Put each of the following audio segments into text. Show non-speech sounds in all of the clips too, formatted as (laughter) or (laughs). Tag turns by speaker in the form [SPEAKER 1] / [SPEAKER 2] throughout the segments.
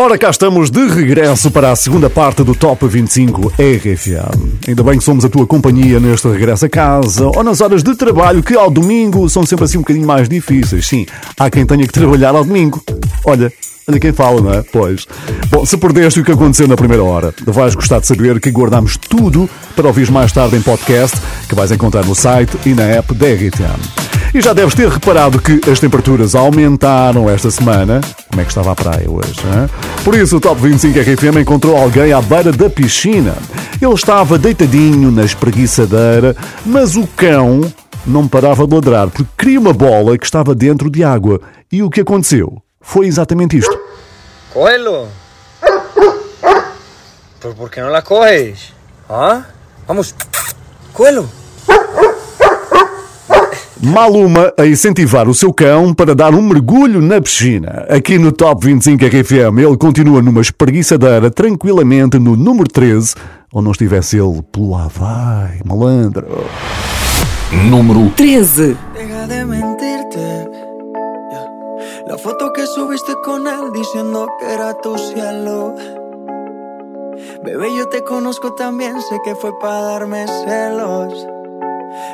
[SPEAKER 1] Ora, cá estamos de regresso para a segunda parte do Top 25 RFM. Ainda bem que somos a tua companhia neste regresso a casa ou nas horas de trabalho que ao domingo são sempre assim um bocadinho mais difíceis. Sim, há quem tenha que trabalhar ao domingo. Olha, olha quem fala, não é? Pois. Bom, se perdeste o que aconteceu na primeira hora, vais gostar de saber que guardamos tudo para ouvir mais tarde em podcast, que vais encontrar no site e na app da RFM. E já deves ter reparado que as temperaturas aumentaram esta semana. Como é que estava a praia hoje? Hein? Por isso, o Top 25 RFM encontrou alguém à beira da piscina. Ele estava deitadinho na espreguiçadeira, mas o cão não parava de ladrar porque queria uma bola que estava dentro de água. E o que aconteceu? Foi exatamente isto.
[SPEAKER 2] ¿Pero por qué no la coges? ¿Ah? Vamos, cógelo.
[SPEAKER 1] Maluma a incentivar o seu cão para dar um mergulho na piscina. Aqui no Top 25 RFM, ele continua numa espreguiçadeira tranquilamente no número 13, ou não estivesse ele pelo Havaí, malandro.
[SPEAKER 3] Número
[SPEAKER 4] 13.
[SPEAKER 5] Deja de mentirte. La foto que subiste con él diciendo que era tu cielo. Bebé, yo te conozco también, sé que fue para darme celos.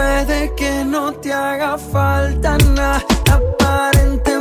[SPEAKER 5] Puede que no te haga falta nada, aparentemente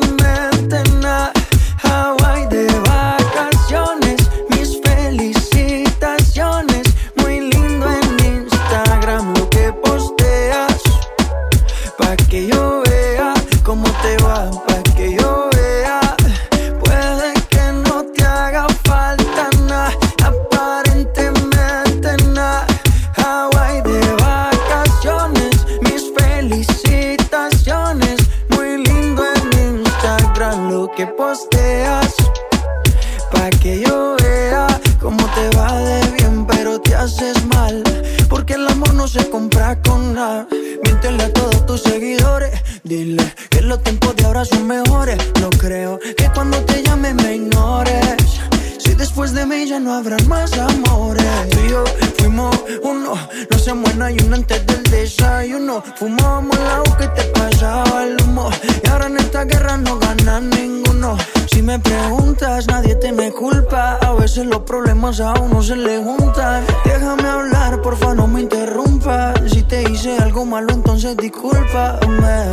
[SPEAKER 5] no habrán más amores. Tú y yo fuimos uno. No se muera y uno antes del desayuno. Fumábamos el agua que te pasaba el humo. Y ahora en esta guerra no gana ninguno. Si me preguntas, nadie te me culpa. A veces los problemas a uno se le juntan. Déjame hablar, porfa, no me interrumpas. Si te hice algo malo, entonces discúlpame.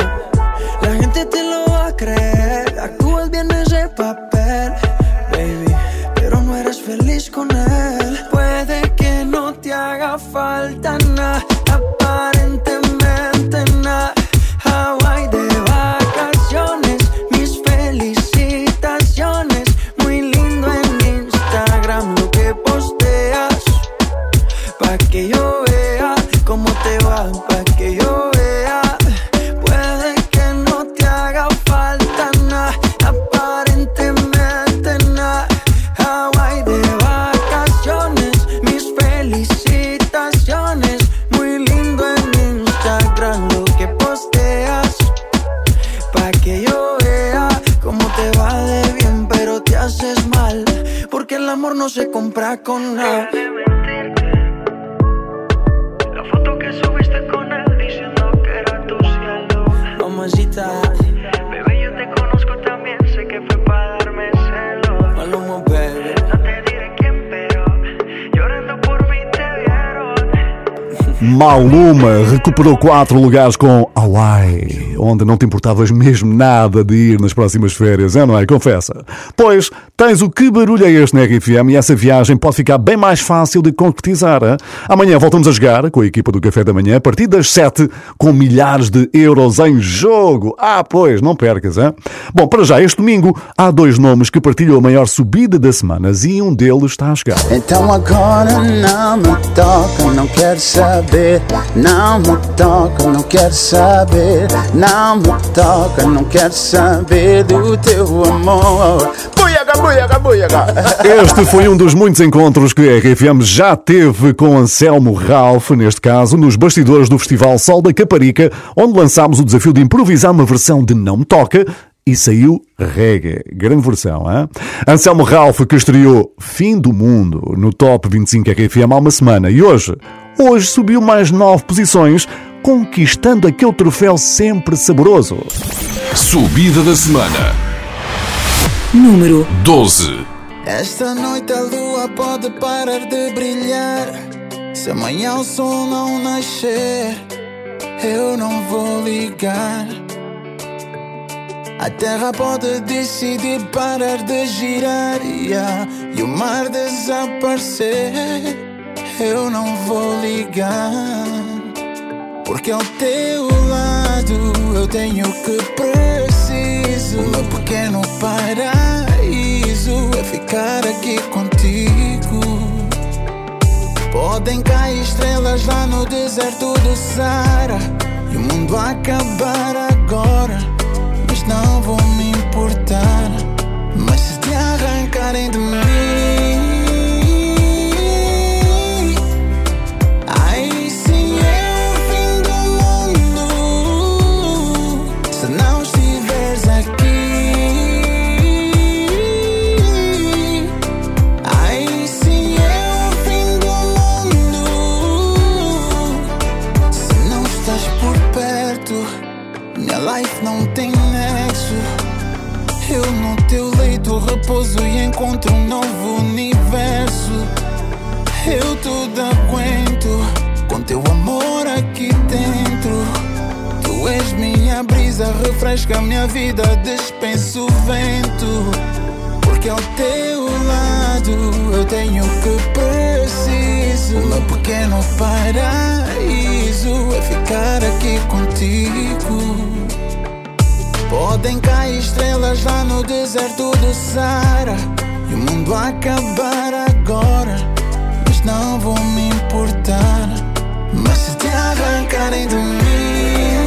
[SPEAKER 5] La gente te lo va a creer. Actúas bien ese papel, falta Maluma
[SPEAKER 1] recuperou quatro lugares com Hawaii, onde não te importavas mesmo nada de ir nas próximas férias, é não é? Confessa. Pois, tens o que barulho é este na RFM e essa viagem pode ficar bem mais fácil de concretizar. Hein? Amanhã voltamos a jogar com a equipa do Café da Manhã a partir das sete, com milhares de euros em jogo. Ah, pois, não percas, hein? Bom, para já, este domingo há dois nomes que partilham a maior subida da semana e um deles está a chegar.
[SPEAKER 6] Então agora não me toca, não quero saber. Não me toca, não quero saber. Não me toca, não quero saber do teu amor. Buiaga, buiaga, buiaga. (laughs)
[SPEAKER 1] Este foi um dos muitos encontros que a RFM já teve com Anselmo Ralph, neste caso, nos bastidores do Festival Sol da Caparica, onde lançámos o desafio de improvisar uma versão de Não Me Toca e saiu reggae. Grande versão, hein? Anselmo Ralph que estreou Fim do Mundo no Top 25 RFM há uma semana e hoje, hoje subiu mais nove posições, conquistando aquele troféu sempre saboroso.
[SPEAKER 3] Subida da semana.
[SPEAKER 4] Número
[SPEAKER 3] 12.
[SPEAKER 6] Esta noite a lua pode parar de brilhar. Se amanhã o sol não nascer, eu não vou ligar. A terra pode decidir parar de girar yeah, e o mar desaparecer. Eu não vou ligar, porque ao teu lado eu tenho que preciso. O meu pequeno paraíso é ficar aqui contigo. Podem cair estrelas lá no deserto do Sara e o mundo acabar agora mas não vou me importar. Mas se te arrancarem de mim, e encontro um novo universo. Eu tudo aguento com teu amor aqui dentro. Tu és minha brisa, refresca minha vida, dispenso o vento. Porque ao teu lado eu tenho o que preciso. Meu pequeno paraíso é ficar aqui contigo. Podem cair estrelas lá no deserto do Sara e o mundo acabar agora, mas não vou me importar. Mas se te arrancarem de mim,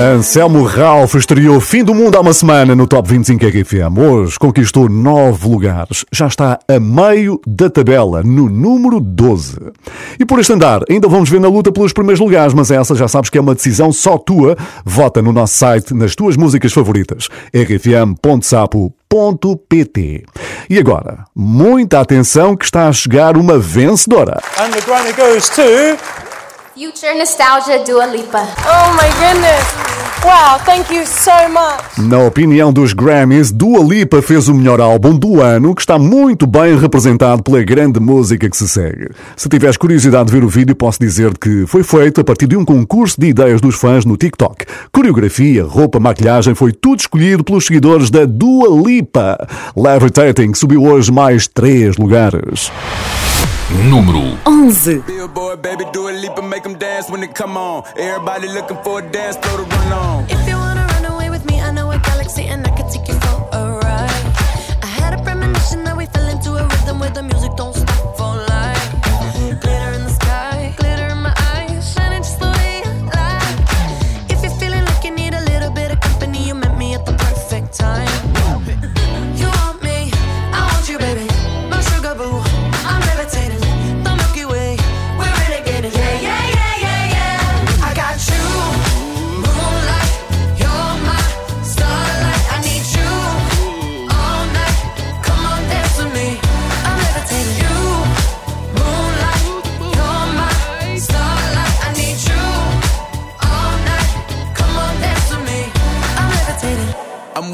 [SPEAKER 1] Anselmo Ralph estreou Fim do Mundo há uma semana no Top 25 RFM. Hoje conquistou nove lugares. Já está a meio da tabela, no número 12. E por este andar, ainda vamos ver na luta pelos primeiros lugares, mas essa já sabes que é uma decisão só tua. Vota no nosso site nas tuas músicas favoritas. rfm.sapo.pt E agora, muita atenção que está a chegar uma vencedora.
[SPEAKER 7] And the.
[SPEAKER 8] Future Nostalgia Dua Lipa.
[SPEAKER 9] Oh my goodness. Wow, thank you so much.
[SPEAKER 1] Na opinião dos Grammys, Dua Lipa fez o melhor álbum do ano, que está muito bem representado pela grande música que se segue. Se tiveres curiosidade de ver o vídeo, posso dizer que foi feito a partir de um concurso de ideias dos fãs no TikTok. Coreografia, roupa, maquilhagem, foi tudo escolhido pelos seguidores da Dua Lipa. Levitating subiu hoje mais três lugares.
[SPEAKER 3] Número
[SPEAKER 4] 11.
[SPEAKER 10] Billboard, baby, do a leap and make them dance when they come on. Everybody looking for a dance floor to run on.
[SPEAKER 11] If you wanna run away with me, I know a galaxy and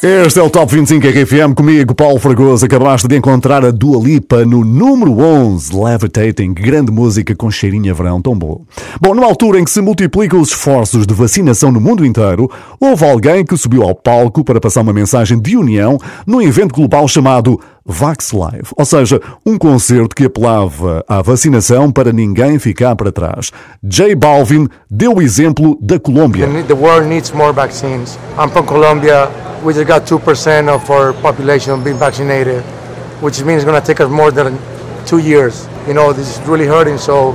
[SPEAKER 1] Este é o Top 25 RFM comigo, Paulo Fragoso. Acabaste de encontrar a Dua Lipa no número 11, Levitating. Grande música com cheirinho a verão, tão bom. Bom, numa altura em que se multiplicam os esforços de vacinação no mundo inteiro, houve alguém que subiu ao palco para passar uma mensagem de união num evento global chamado Vax Live, ou seja, um concerto que apelava à vacinação para ninguém ficar para trás. J Balvin deu o exemplo da Colômbia.
[SPEAKER 7] The world needs more vaccines. I'm from Colombia. We just got 2% of our population being vaccinated, which means it's going to take us more than two years. You know, this is really hurting, so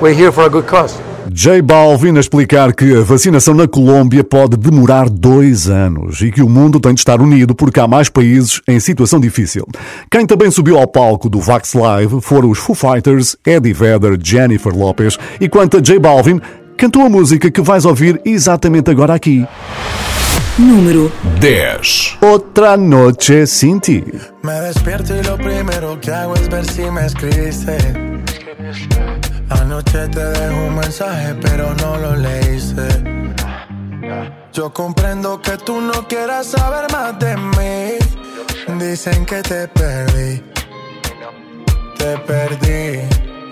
[SPEAKER 7] we're here for a good cause.
[SPEAKER 1] J Balvin a explicar que a vacinação na Colômbia pode demorar dois anos e que o mundo tem de estar unido porque há mais países em situação difícil. Quem também subiu ao palco do Vax Live foram os Foo Fighters, Eddie Vedder, Jennifer Lopez e quanto a J Balvin, cantou a música que vais ouvir exatamente agora aqui.
[SPEAKER 4] Número
[SPEAKER 3] 10.
[SPEAKER 1] Outra Noche Sin Ti.
[SPEAKER 12] Me despierto y lo primero que hago es ver si me escribiste. Anoche te dejo un mensaje, pero no lo leíste. Yo comprendo que tú no quieras saber más de mí. Dicen que te perdí. Te perdí.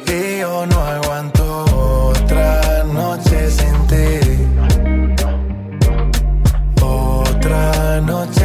[SPEAKER 12] Y yo no aguanto otra noche sin ti. Otra noche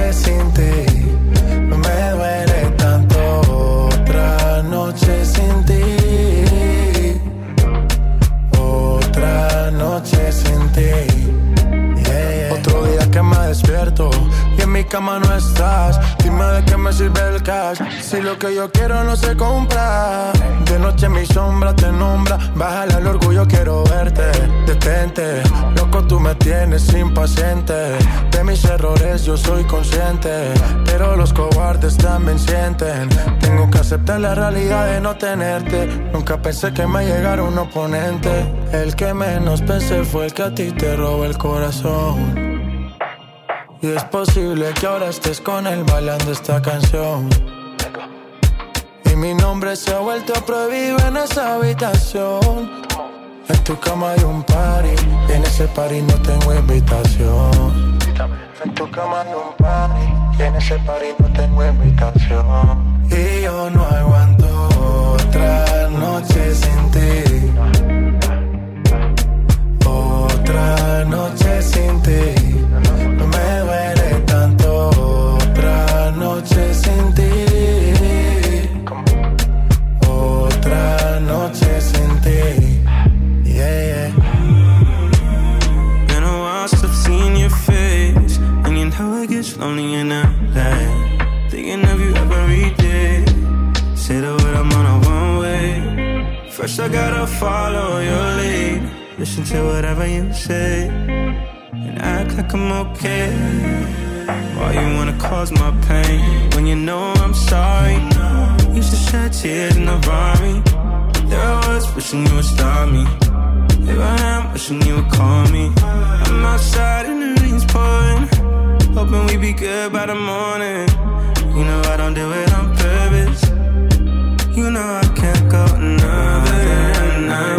[SPEAKER 12] si lo que yo quiero no se compra. De noche mi sombra te nombra. Bájale al orgullo, quiero verte. Detente, loco, tú me tienes impaciente. De mis errores yo soy consciente. Pero los cobardes también sienten. Tengo que aceptar la realidad de no tenerte. Nunca pensé que me llegara un oponente. El que menos pensé fue el que a ti te robó el corazón. Y es posible que ahora estés con él bailando esta canción. Mi nombre se ha vuelto prohibido en esa habitación. En tu cama hay un party, en ese party no tengo invitación. En tu cama hay un party, En ese party no tengo invitación. Y yo no aguanto otra noche sin ti. Otra noche
[SPEAKER 13] First, I gotta follow your lead. Listen to whatever you say. And act like I'm okay. Why you wanna cause my pain? When you know I'm sorry. Used to shed tears in the me. There I was wishing you would stop me. Here I am wishing you would call me. I'm outside and the rain's pouring. Hoping we be good by the morning. You know I don't do it on purpose. You know I can't go another I'm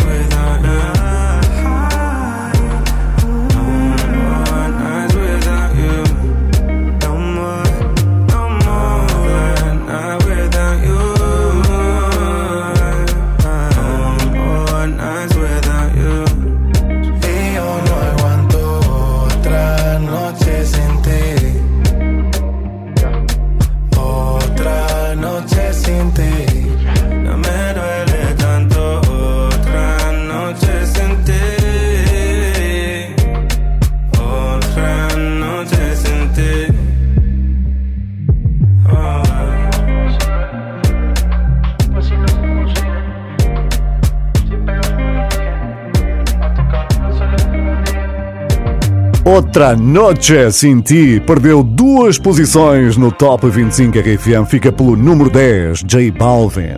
[SPEAKER 1] Outra Noche Sem Ti perdeu duas posições no Top 25 RFM, fica pelo número 10, J Balvin.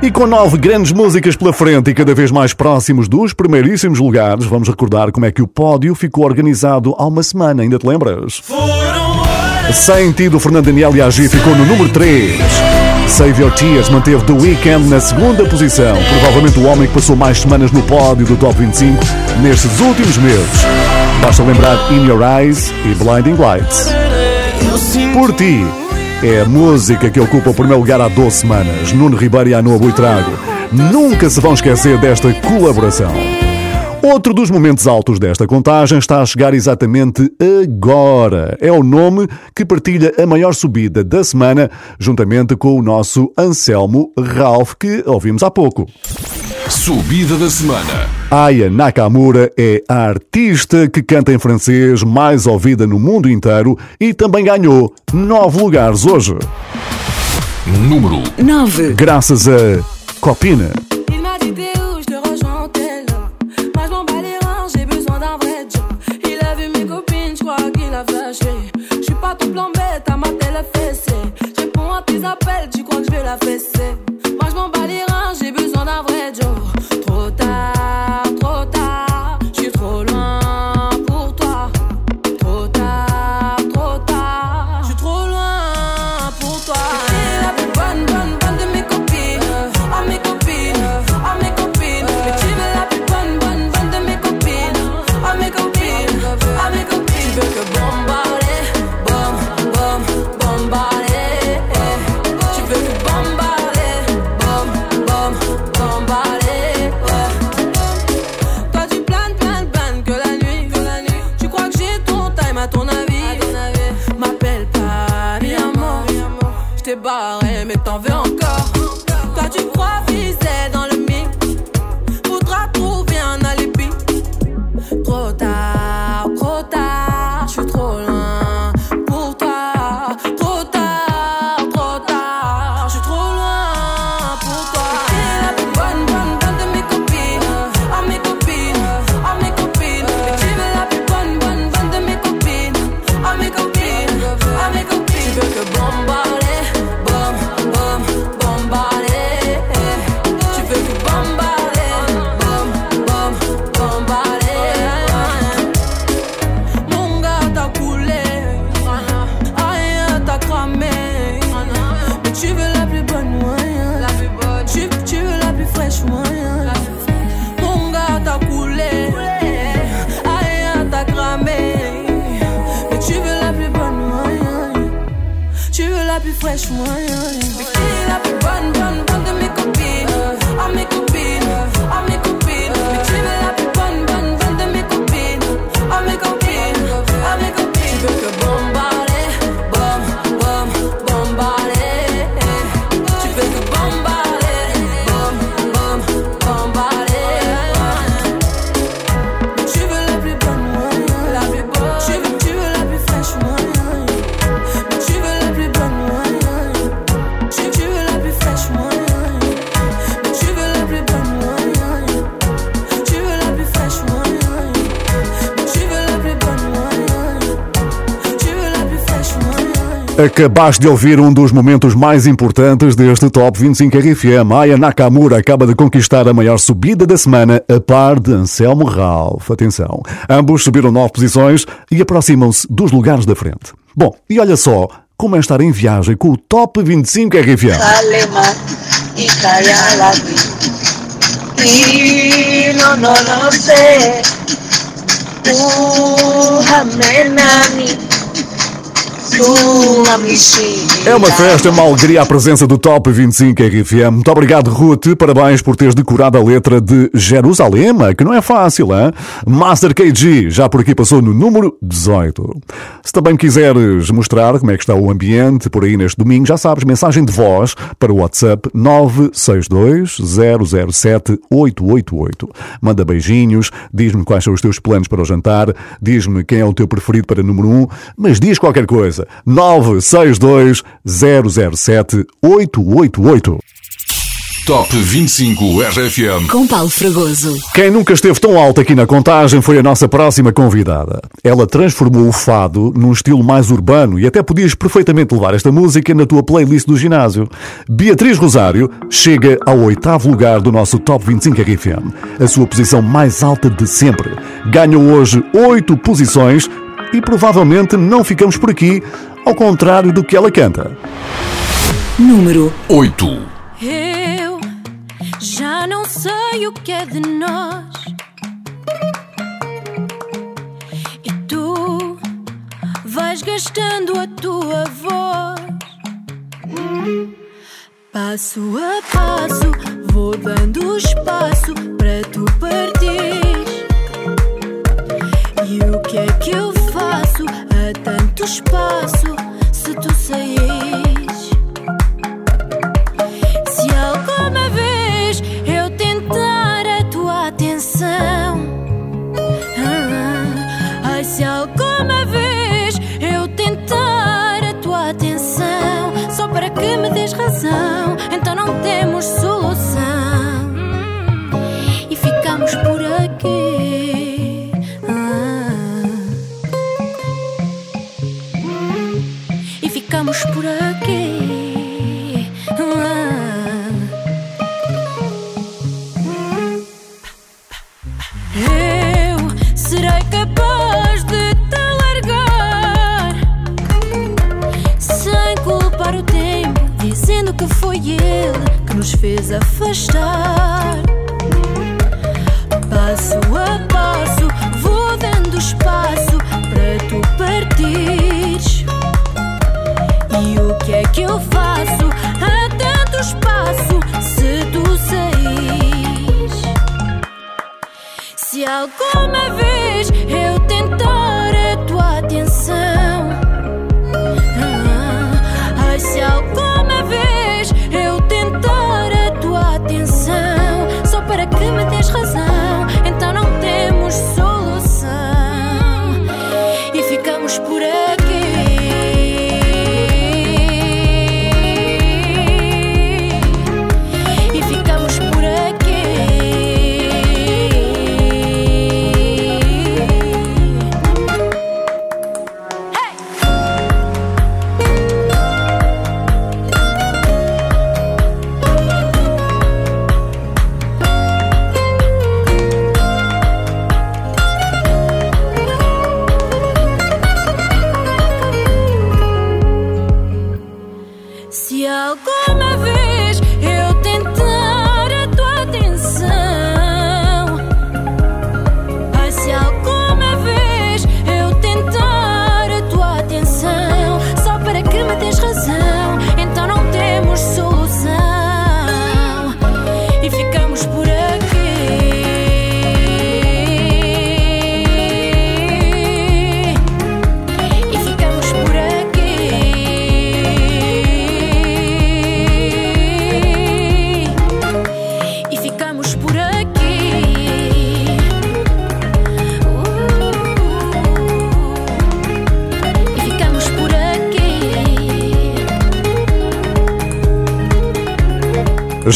[SPEAKER 1] E com nove grandes músicas pela frente e cada vez mais próximos dos primeiríssimos lugares, vamos recordar como é que o pódio ficou organizado há uma semana, ainda te lembras? Sem Ti do Fernando Daniel e Agi ficou no número 3. Save Your Tears manteve The Weeknd na segunda posição, provavelmente o homem que passou mais semanas no pódio do Top 25 nestes últimos meses. Basta lembrar In Your Eyes e Blinding Lights. Por Ti é a música que ocupa o primeiro lugar há 12 semanas. Nuno Ribeiro e Anoa Buitrago nunca se vão esquecer desta colaboração. Outro dos momentos altos desta contagem está a chegar exatamente agora. É o nome que partilha a maior subida da semana, juntamente com o nosso Anselmo Ralph, que ouvimos há pouco.
[SPEAKER 3] Subida da semana.
[SPEAKER 1] Aya Nakamura é a artista que canta em francês mais ouvida no mundo inteiro e também ganhou nove lugares hoje.
[SPEAKER 3] Número
[SPEAKER 4] 9.
[SPEAKER 1] Graças a Copina.
[SPEAKER 14] Télé fessée. Je réponds à tes appels, tu crois que je vais la fesser.
[SPEAKER 1] Acabaste de ouvir um dos momentos mais importantes deste Top 25 RFM. Aya Nakamura acaba de conquistar a maior subida da semana a par de Anselmo Ralph. Atenção, ambos subiram nove posições e aproximam-se dos lugares da frente. Bom, e olha só como é estar em viagem com o Top 25 RFM. É uma festa, uma alegria a presença do Top 25 RFM. Muito obrigado, Ruth. Parabéns por teres decorado a letra de Jerusalema, que não é fácil, hein? Master KG, já por aqui passou no número 18. Se também quiseres mostrar como é que está o ambiente por aí neste domingo, já sabes, mensagem de voz para o WhatsApp 962 007 888. Manda beijinhos, diz-me quais são os teus planos para o jantar, diz-me quem é o teu preferido para número 1, mas diz qualquer coisa. 962 007 888.
[SPEAKER 3] Top 25 RFM.
[SPEAKER 15] Com Paulo Fragoso.
[SPEAKER 1] Quem nunca esteve tão alto aqui na contagem foi a nossa próxima convidada. Ela transformou o fado num estilo mais urbano e até podias perfeitamente levar esta música na tua playlist do ginásio. Beatriz Rosário chega ao oitavo lugar do nosso Top 25 RFM, a sua posição mais alta de sempre. Ganhou hoje oito posições e provavelmente não ficamos por aqui, ao contrário do que ela canta.
[SPEAKER 15] Número
[SPEAKER 3] 8.
[SPEAKER 5] Eu já não sei o que é de nós. E tu vais gastando a tua voz. Passo a passo, vou dando espaço para tu partir. E o que é que eu faço tanto espaço se tu saís? Se alguma vez eu tentar a tua atenção, ah, ai, se alguma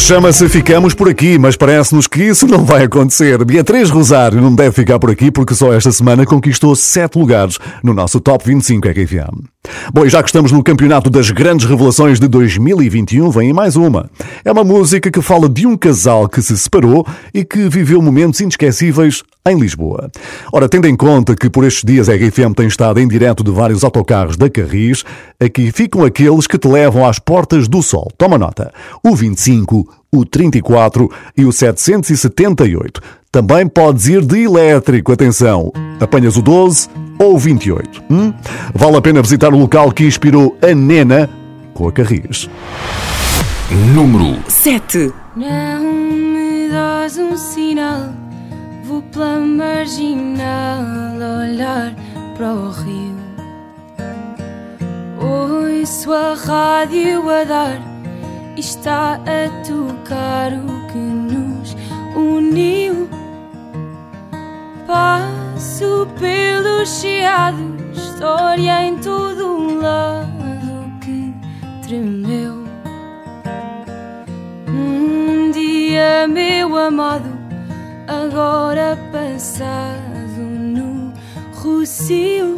[SPEAKER 1] Chama-se Ficamos por aqui, mas parece-nos que isso não vai acontecer. Beatriz Rosário não deve ficar por aqui porque só esta semana conquistou sete lugares no nosso Top 25 RFM. Bom, e já que estamos no campeonato das grandes revelações de 2021, vem mais uma. É uma música que fala de um casal que se separou e que viveu momentos inesquecíveis em Lisboa. Ora, tendo em conta que por estes dias a RFM tem estado em direto de vários autocarros da Carris, aqui ficam aqueles que te levam às portas do sol. Toma nota. O 25, o 34 e o 778. Também podes ir de elétrico, atenção. Apanhas o 12 ou o 28. Hum? Vale a pena visitar o local que inspirou a Nena com a Carris.
[SPEAKER 3] Número
[SPEAKER 4] 7.
[SPEAKER 16] Não me dás um sinal, vou pela marginal olhar para o rio. Ouço a rádio a dar está a tocar o que nos uniu. Passo pelos chiados, história em todo um lado que tremeu. Um dia, meu amado, agora passado no Rocio.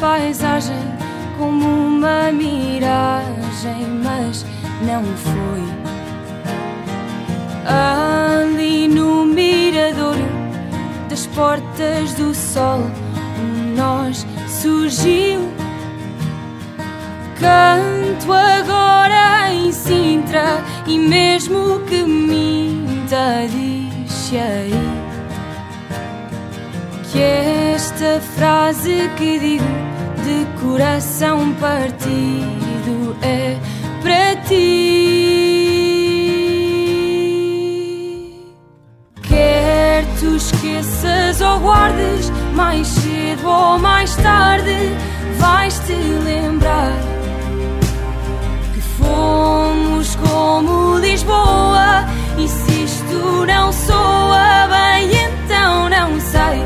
[SPEAKER 16] Paisagem como uma miragem, mas não foi. Ali no miradouro das portas do sol, um nós surgiu. Canto agora em Sintra e mesmo que minta, diz aí que esta frase que digo de coração partido é para ti. Quer tu esqueças ou guardes, mais cedo ou mais tarde, vais-te lembrar que fomos como Lisboa. E se isto não soa bem, então não sei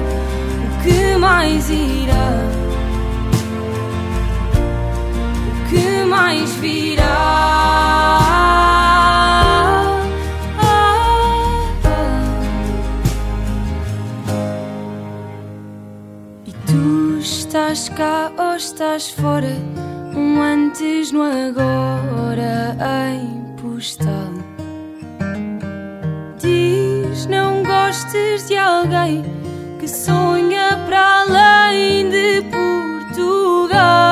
[SPEAKER 16] o que mais irá. E tu estás cá ou estás fora? Um antes no agora em postal. Diz não gostes de alguém que sonha para além de Portugal.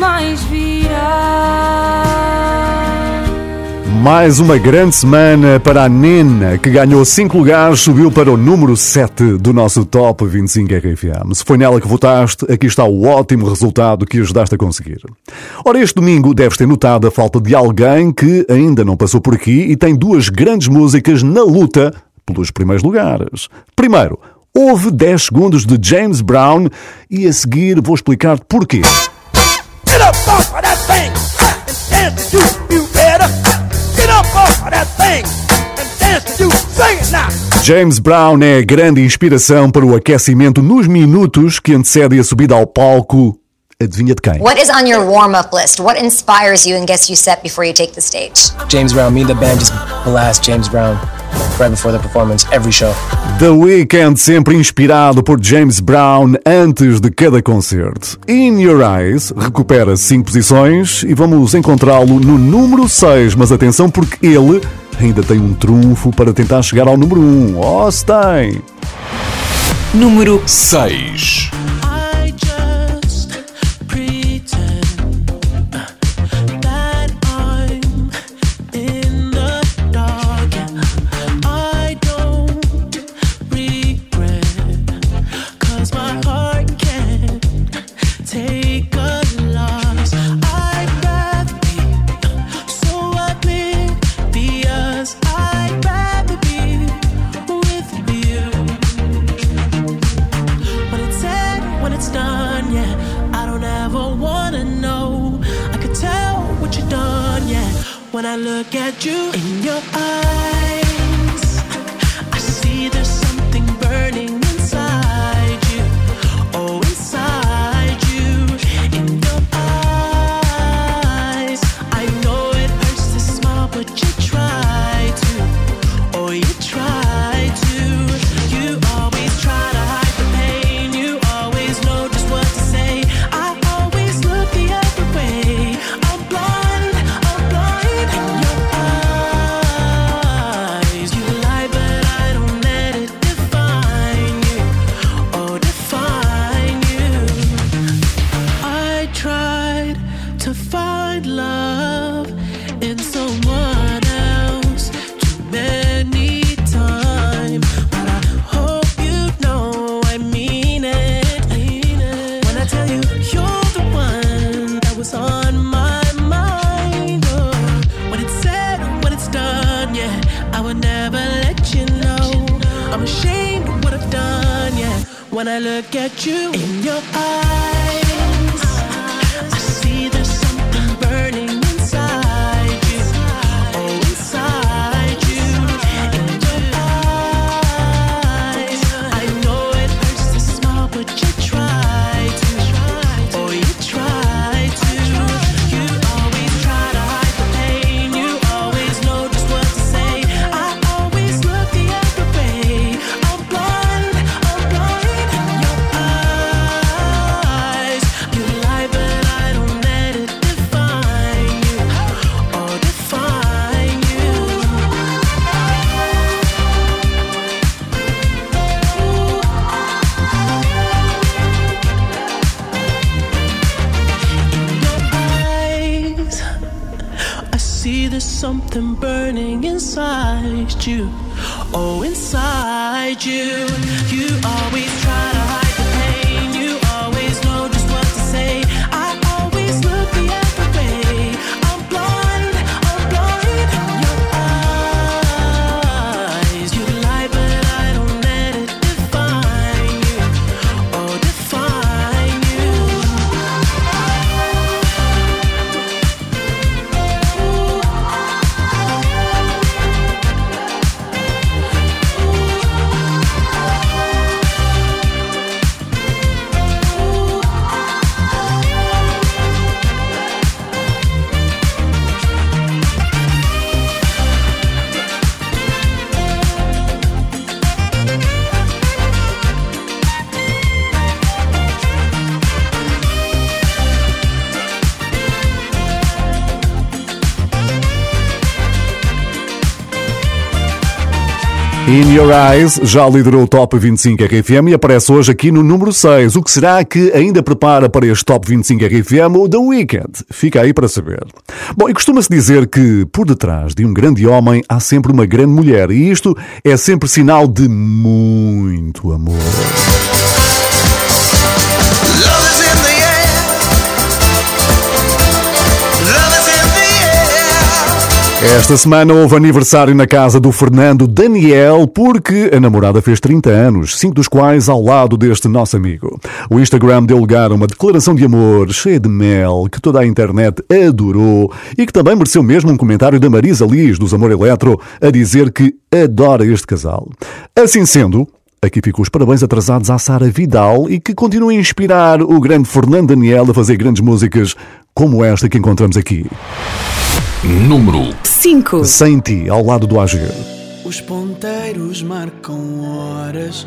[SPEAKER 16] Mais virá?
[SPEAKER 1] Mais uma grande semana para a Nena, que ganhou 5 lugares, subiu para o número 7 do nosso Top 25 RFM. Se foi nela que votaste, aqui está o ótimo resultado que ajudaste a conseguir. Ora, este domingo deves ter notado a falta de alguém que ainda não passou por aqui e tem duas grandes músicas na luta pelos primeiros lugares. Primeiro, houve 10 segundos de James Brown e a seguir vou explicar porquê.
[SPEAKER 17] Get up off of that thing and dance to you, you better. Get up off of that thing and dance to you. Sing it now.
[SPEAKER 1] James Brown é a grande inspiração para o aquecimento nos minutos que antecedem a subida ao palco Adivinha de quem?
[SPEAKER 18] What is on your warm up list? What inspires you and gets you set before you take the stage?
[SPEAKER 2] James Brown, me and the band just blast James Brown right before the performance, every show.
[SPEAKER 1] The Weeknd sempre inspirado por James Brown antes de cada concerto. In Your Eyes recupera 5 posições e vamos encontrá-lo no número 6, mas atenção porque ele ainda tem um trunfo para tentar chegar ao número 1. Oh, se tem!
[SPEAKER 4] Número
[SPEAKER 3] 6.
[SPEAKER 19] I look at you in your you. You always Your Eyes
[SPEAKER 1] já liderou o Top 25 RFM e aparece hoje aqui no número 6. O que será que ainda prepara para este Top 25 RFM o The Weeknd? Fica aí para saber. Bom, e costuma-se dizer que por detrás de um grande homem há sempre uma grande mulher e isto é sempre sinal de muito amor. Esta semana houve aniversário na casa do Fernando Daniel, porque a namorada fez 30 anos, cinco dos quais ao lado deste nosso amigo. O Instagram deu lugar a uma declaração de amor cheia de mel, que toda a internet adorou e que também mereceu mesmo um comentário da Marisa Liz, dos Amor Eletro, a dizer que adora este casal. Assim sendo, Aqui ficam os parabéns atrasados à Sara Vidal e que continua a inspirar o grande Fernando Daniel a fazer grandes músicas como esta que encontramos aqui.
[SPEAKER 3] Número
[SPEAKER 4] 5.
[SPEAKER 1] Sem ti, ao lado do AG.
[SPEAKER 6] Os ponteiros marcam horas.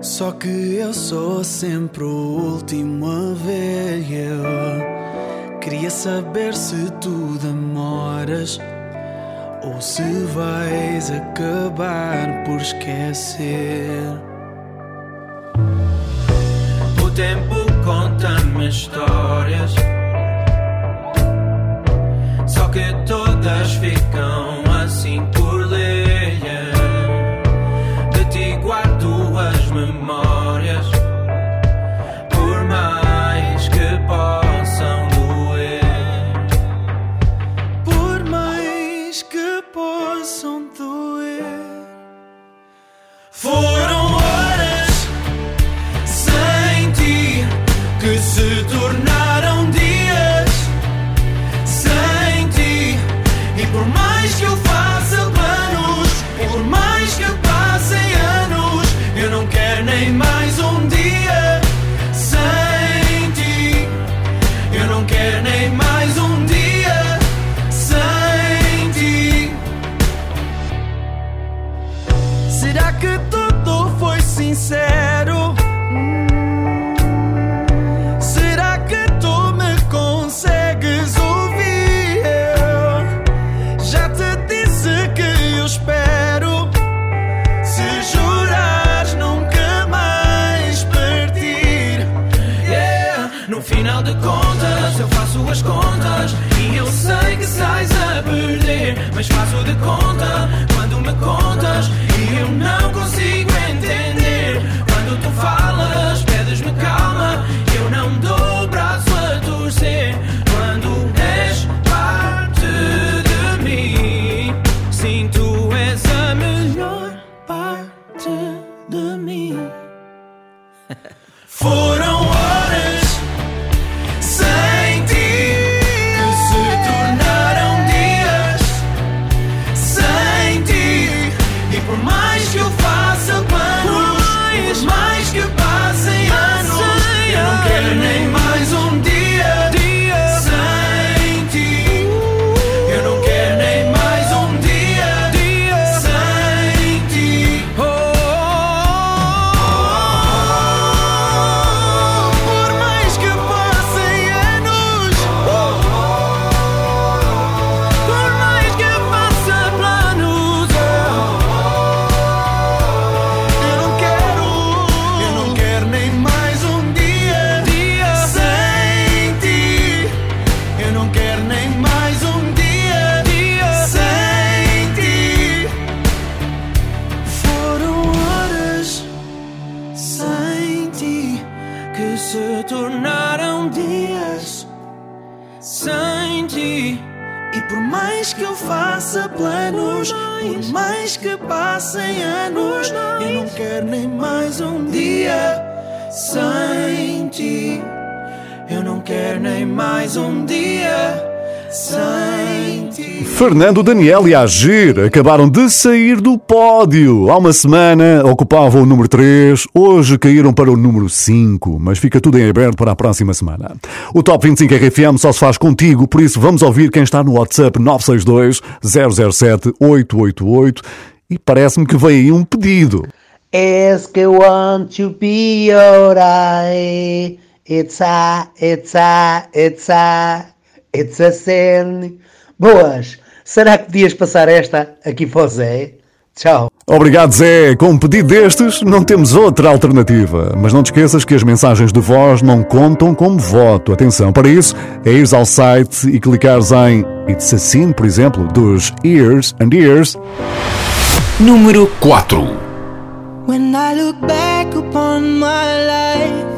[SPEAKER 6] Só que eu sou sempre o último a ver. Eu queria saber se tu demoras ou se vais acabar por esquecer.
[SPEAKER 12] O tempo conta-me histórias. Só que todas ficam assim por ler. De ti guardo as memórias. No final de contas, eu faço as contas e eu sei que sais a perder. Mas faço de conta quando me contas e eu não consigo entender. Nem mais um dia sem ti.
[SPEAKER 1] Fernando Daniel e Agir acabaram de sair do pódio. Há uma semana ocupavam o número 3, hoje caíram para o número 5, mas fica tudo em aberto para a próxima semana. O Top 25 RFM só se faz contigo, por isso vamos ouvir quem está no WhatsApp 962 007 888 e parece-me que vem aí um pedido.
[SPEAKER 20] I want to be alright. It's a, it's a, it's a, it's a sin. Boas! Será que podias passar esta aqui para o Zé? Tchau.
[SPEAKER 1] Obrigado, Zé. Com um pedido destes, não temos outra alternativa. Mas não te esqueças que as mensagens de voz não contam como voto. Atenção, para isso é ires ao site e clicares em It's a Sin, por exemplo, dos Ears and Ears.
[SPEAKER 4] Número
[SPEAKER 3] 4.
[SPEAKER 5] When I look back upon my life,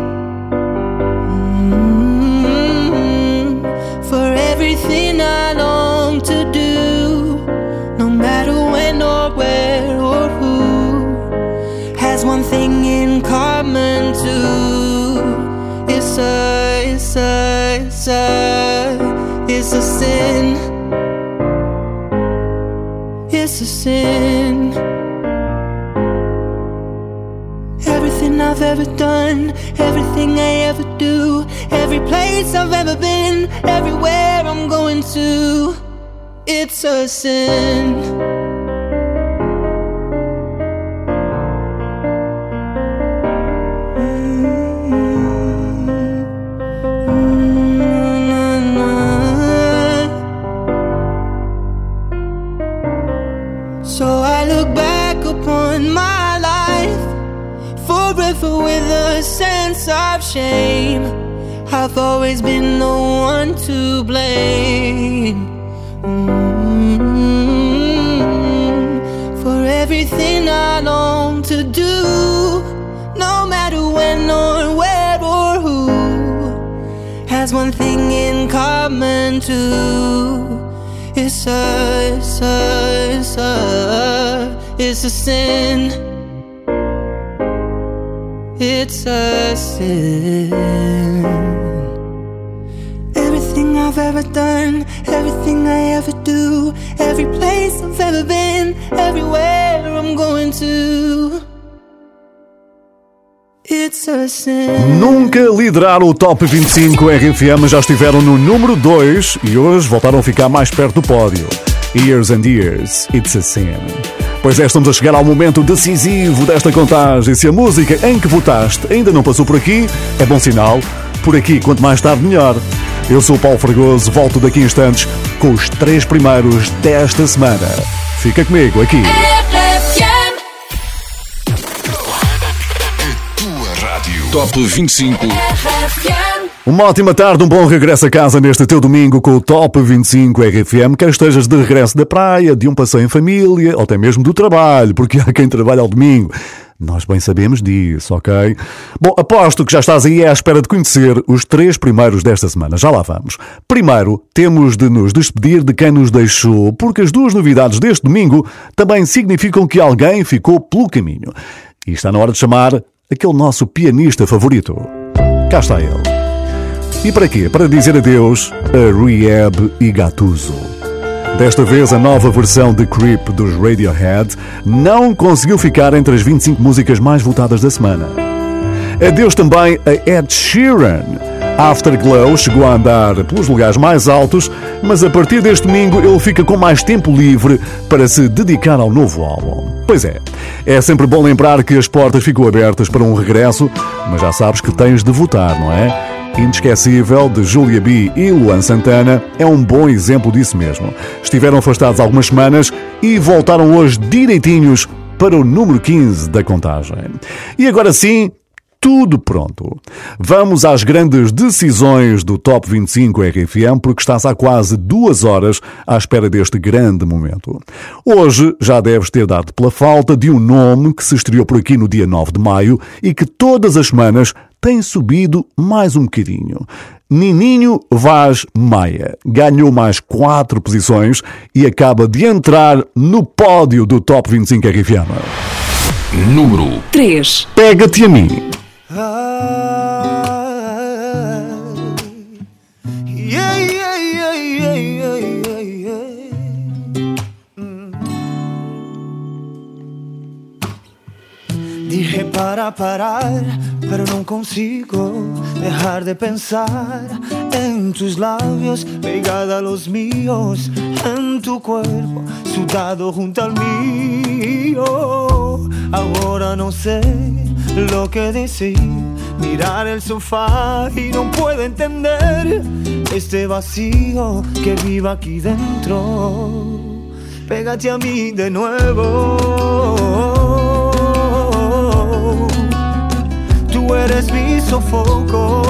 [SPEAKER 5] I long to do, no matter when or where or who, has one thing in common too. It's a, it's a, it's a, it's a sin. It's a sin. Everything I've ever done, everything I ever do, every place I've ever been, everywhere I'm going to, it's a sin. Every place I've ever been, everywhere I'm going to.
[SPEAKER 1] Nunca lideraram o Top 25 RFM, já estiveram no número 2 e hoje voltaram a ficar mais perto do pódio. Years and Years, It's a Sin. Pois é, estamos a chegar ao momento decisivo desta contagem. Se a música em que votaste ainda não passou por aqui, é bom sinal. Por aqui, quanto mais tarde, melhor. Eu sou o Paulo Fragoso, volto daqui a instantes com os três primeiros desta semana. Fica comigo aqui.
[SPEAKER 3] Top 25.
[SPEAKER 1] Uma ótima tarde, um bom regresso a casa neste teu domingo com o Top 25 RFM. Quer estejas de regresso da praia, de um passeio em família ou até mesmo do trabalho, porque há quem trabalha ao domingo. Nós bem sabemos disso, ok? Bom, aposto que já estás aí à espera de conhecer os três primeiros desta semana. Já lá vamos. Primeiro, temos de nos despedir de quem nos deixou, porque as duas novidades deste domingo também significam que alguém ficou pelo caminho. E está na hora de chamar aquele nosso pianista favorito. Cá está ele. E para quê? Para dizer adeus a Rehab e Gattuso. Desta vez, a nova versão de Creep dos Radiohead não conseguiu ficar entre as 25 músicas mais votadas da semana. Adeus também a Ed Sheeran. Afterglow chegou a andar pelos lugares mais altos, mas a partir deste domingo ele fica com mais tempo livre para se dedicar ao novo álbum. Pois é, é sempre bom lembrar que as portas ficam abertas para um regresso, mas já sabes que tens de votar, não é? Inesquecível de Julia B e Luan Santana é um bom exemplo disso mesmo. Estiveram afastados algumas semanas e voltaram hoje direitinhos para o número 15 da contagem. E agora sim, tudo pronto. Vamos às grandes decisões do Top 25 RFM, porque estás há quase duas horas à espera deste grande momento. Hoje já deves ter dado pela falta de um nome que se estreou por aqui no dia 9 de maio e que todas as semanas tem subido mais um bocadinho. Nininho Vaz Maia ganhou mais quatro posições e acaba de entrar no pódio do Top 25 RFM.
[SPEAKER 3] Número
[SPEAKER 4] 3.
[SPEAKER 1] Pega-te a mim.
[SPEAKER 6] Dije para parar, pero no consigo dejar de pensar en tus labios, pegada a los míos, en tu cuerpo, sudado junto al mío. Ahora no sé lo que decir. Mirar el sofá y no puedo entender este vacío que vive aquí dentro. Pégate a mí de nuevo. Eres mi sofoco.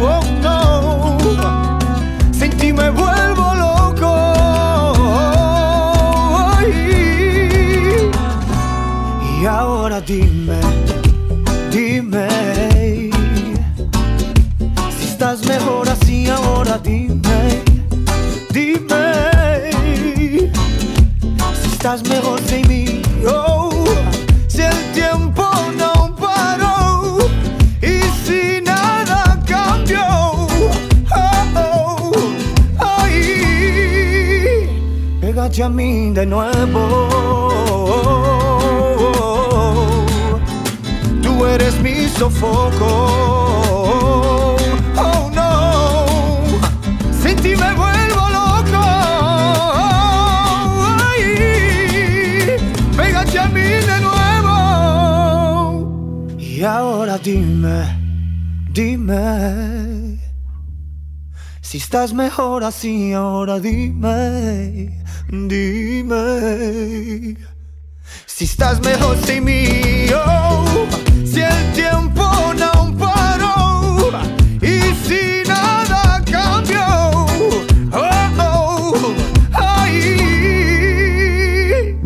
[SPEAKER 6] Oh, no. Sin ti me vuelvo loco. Y ahora dime, dime. Si estás mejor así, ahora dime, dime. Si estás mejor sin mí, Pégate a mí de nuevo. Tú eres mi sofoco. Oh no, sin ti me vuelvo loco. Ay, pégate a mí de nuevo. Y ahora dime, dime. Si estás mejor así, ahora dime, dime. Si estás mejor sin mí, oh, si el tiempo no paró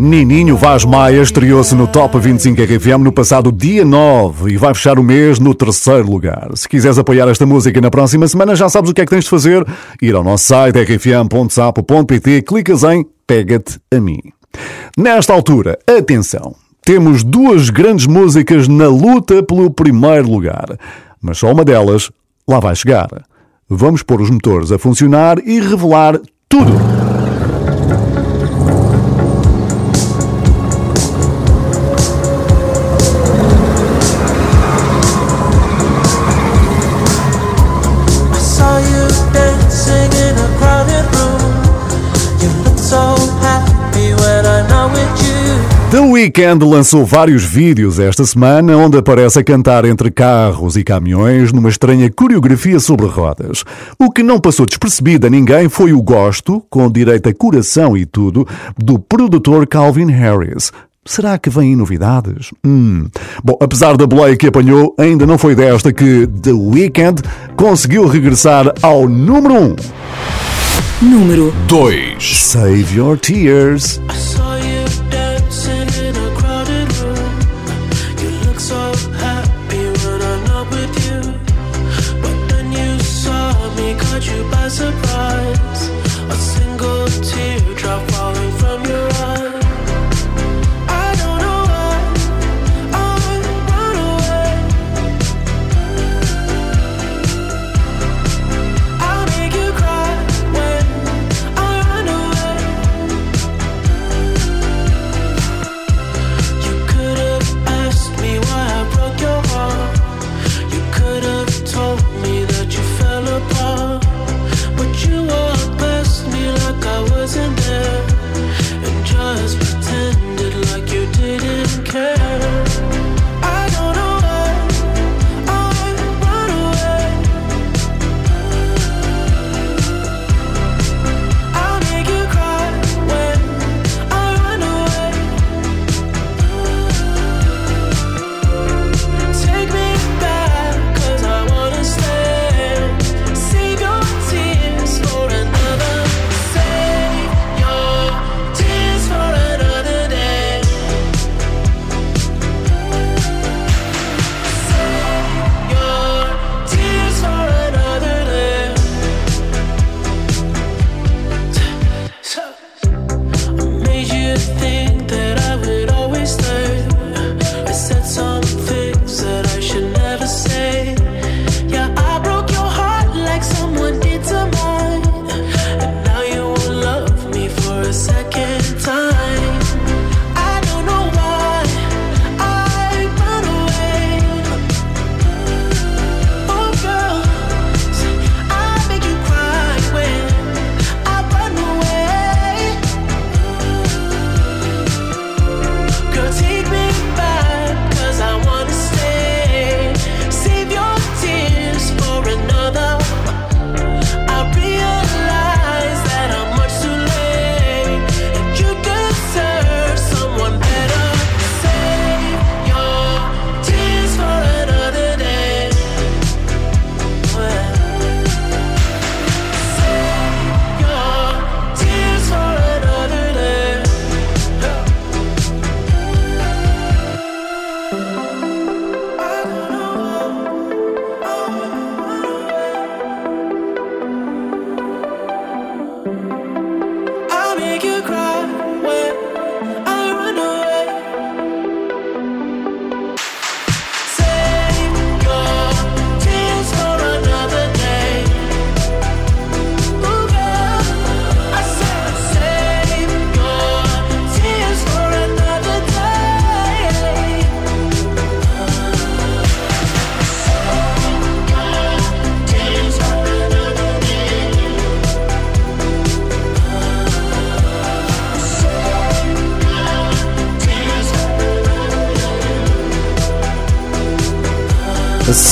[SPEAKER 1] Nininho Vaz Maia estreou-se no Top 25 RFM no passado dia 9 e vai fechar o mês no terceiro lugar. Se quiseres apoiar esta música na próxima semana, já sabes o que é que tens de fazer. Ir ao nosso site rfm.sapo.pt, clicas em Pega-te a mim. Nesta altura, atenção, temos duas grandes músicas na luta pelo primeiro lugar, mas só uma delas lá vai chegar. Vamos pôr os motores a funcionar e revelar tudo. Weeknd lançou vários vídeos esta semana onde aparece a cantar entre carros e caminhões numa estranha coreografia sobre rodas. O que não passou despercebido a ninguém foi o gosto, com direito a coração e tudo, do produtor Calvin Harris. Será que vêm novidades? Hum. Bom, apesar da boleia que apanhou, ainda não foi desta que The Weeknd conseguiu regressar ao número 1. Um.
[SPEAKER 4] Número
[SPEAKER 1] 2 Save Your Tears.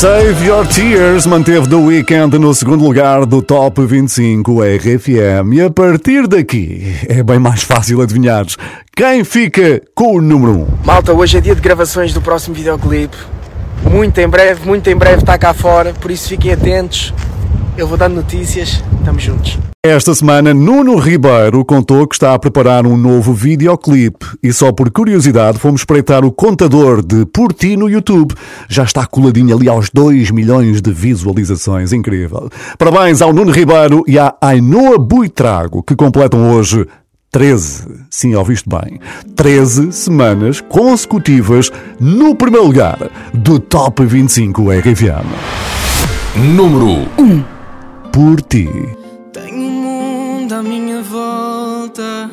[SPEAKER 1] Save Your Tears manteve The Weekend no segundo lugar do Top 25 RFM. E a partir daqui é bem mais fácil adivinhar quem fica com o número 1.
[SPEAKER 2] Malta, hoje é dia de gravações do próximo videoclipe. Muito em breve, muito em breve está cá fora, por isso fiquem atentos. Eu vou dando notícias, estamos juntos.
[SPEAKER 1] Esta semana, Nuno Ribeiro contou que está a preparar um novo videoclipe e só por curiosidade fomos espreitar o contador de Por Ti no YouTube. Já está coladinho ali aos 2 milhões de visualizações. Incrível. Parabéns ao Nuno Ribeiro e à Ainoa Buitrago, que completam hoje 13, sim, ouviste bem, 13 semanas consecutivas no primeiro lugar do Top 25 RFM.
[SPEAKER 3] Número
[SPEAKER 1] 1 Por Ti.
[SPEAKER 5] Tenho um mundo à minha volta,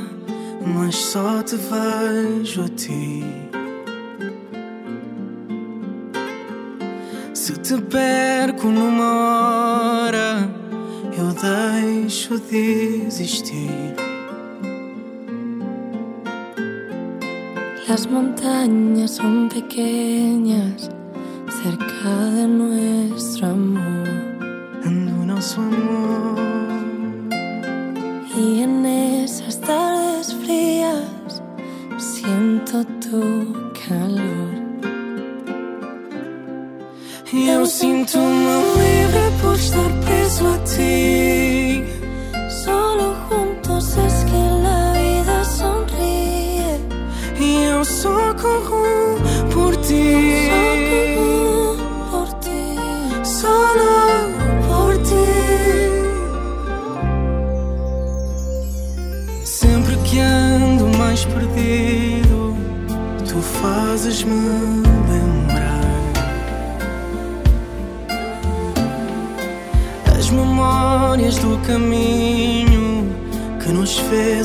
[SPEAKER 5] mas só te vejo a ti. Se te perco numa hora, eu deixo de existir.
[SPEAKER 16] Las montañas son pequeñas cerca de nuestro amor.
[SPEAKER 5] Amor.
[SPEAKER 16] Y en esas tardes frías siento tu calor.
[SPEAKER 5] Eu sinto-me livre por estar preso a ti.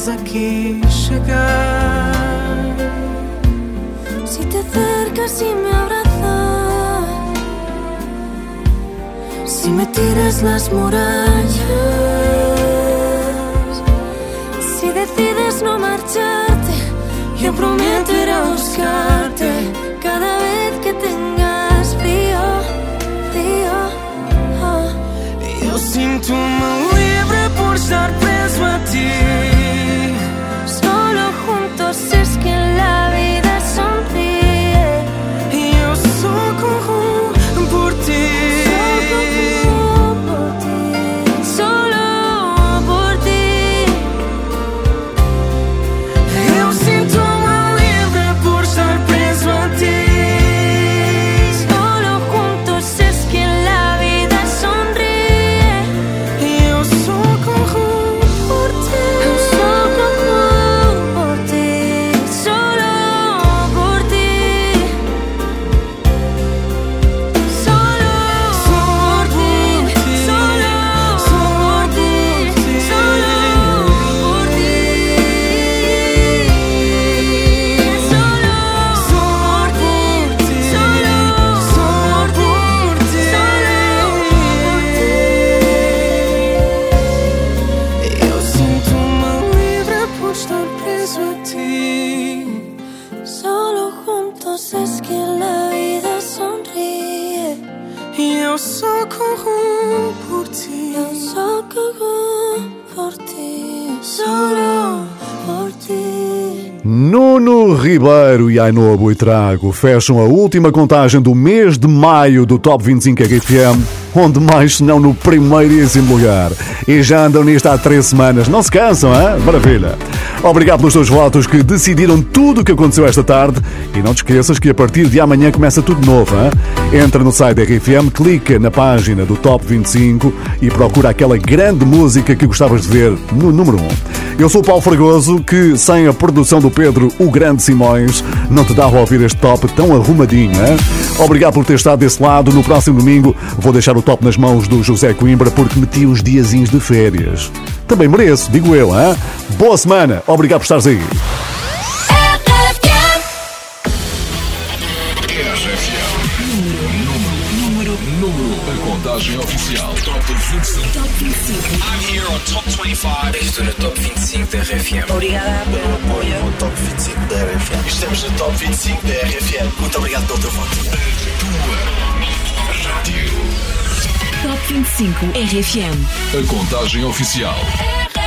[SPEAKER 5] Fez aqui chegar.
[SPEAKER 16] Si te acercas y me abrazas, si me tiras las murallas, si decides no marcharte,
[SPEAKER 5] yo prometo ir a buscarte
[SPEAKER 16] cada vez que tengas frío, frío. oh.
[SPEAKER 5] Eu sinto-me livre por estar preso a ti.
[SPEAKER 16] Solo juntos es que la vida
[SPEAKER 1] Ribeiro e Ainoa Buitrago fecham a última contagem do mês de maio do Top 25 RFM, onde mais se não no primeiríssimo lugar. E já andam nisto há três semanas. Não se cansam, hein? Maravilha! Obrigado pelos teus votos que decidiram tudo o que aconteceu esta tarde. E não te esqueças que a partir de amanhã começa tudo novo, hein? Entra no site da RFM, clica na página do Top 25 e procura aquela grande música que gostavas de ver no número 1. Eu sou o Paulo Fragoso, que sem a produção do Pedro, o Grande Simões, não te dava a ouvir este top tão arrumadinho, hein? Obrigado por ter estado desse lado. No próximo domingo vou deixar o top nas mãos do José Coimbra porque meti uns diazinhos de férias. Também mereço, digo eu, hein? Boa semana, obrigado por estares aí.
[SPEAKER 3] Contagem oficial. Top 25.
[SPEAKER 15] Top 25. I'm here on Top 25. Estou no Top 25 da RFM.
[SPEAKER 21] Obrigada pelo apoio. Top 25 da RFM. Estamos no Top 25 da RFM. Muito obrigado pelo teu voto.
[SPEAKER 15] Top 25 RFM.
[SPEAKER 3] A contagem oficial.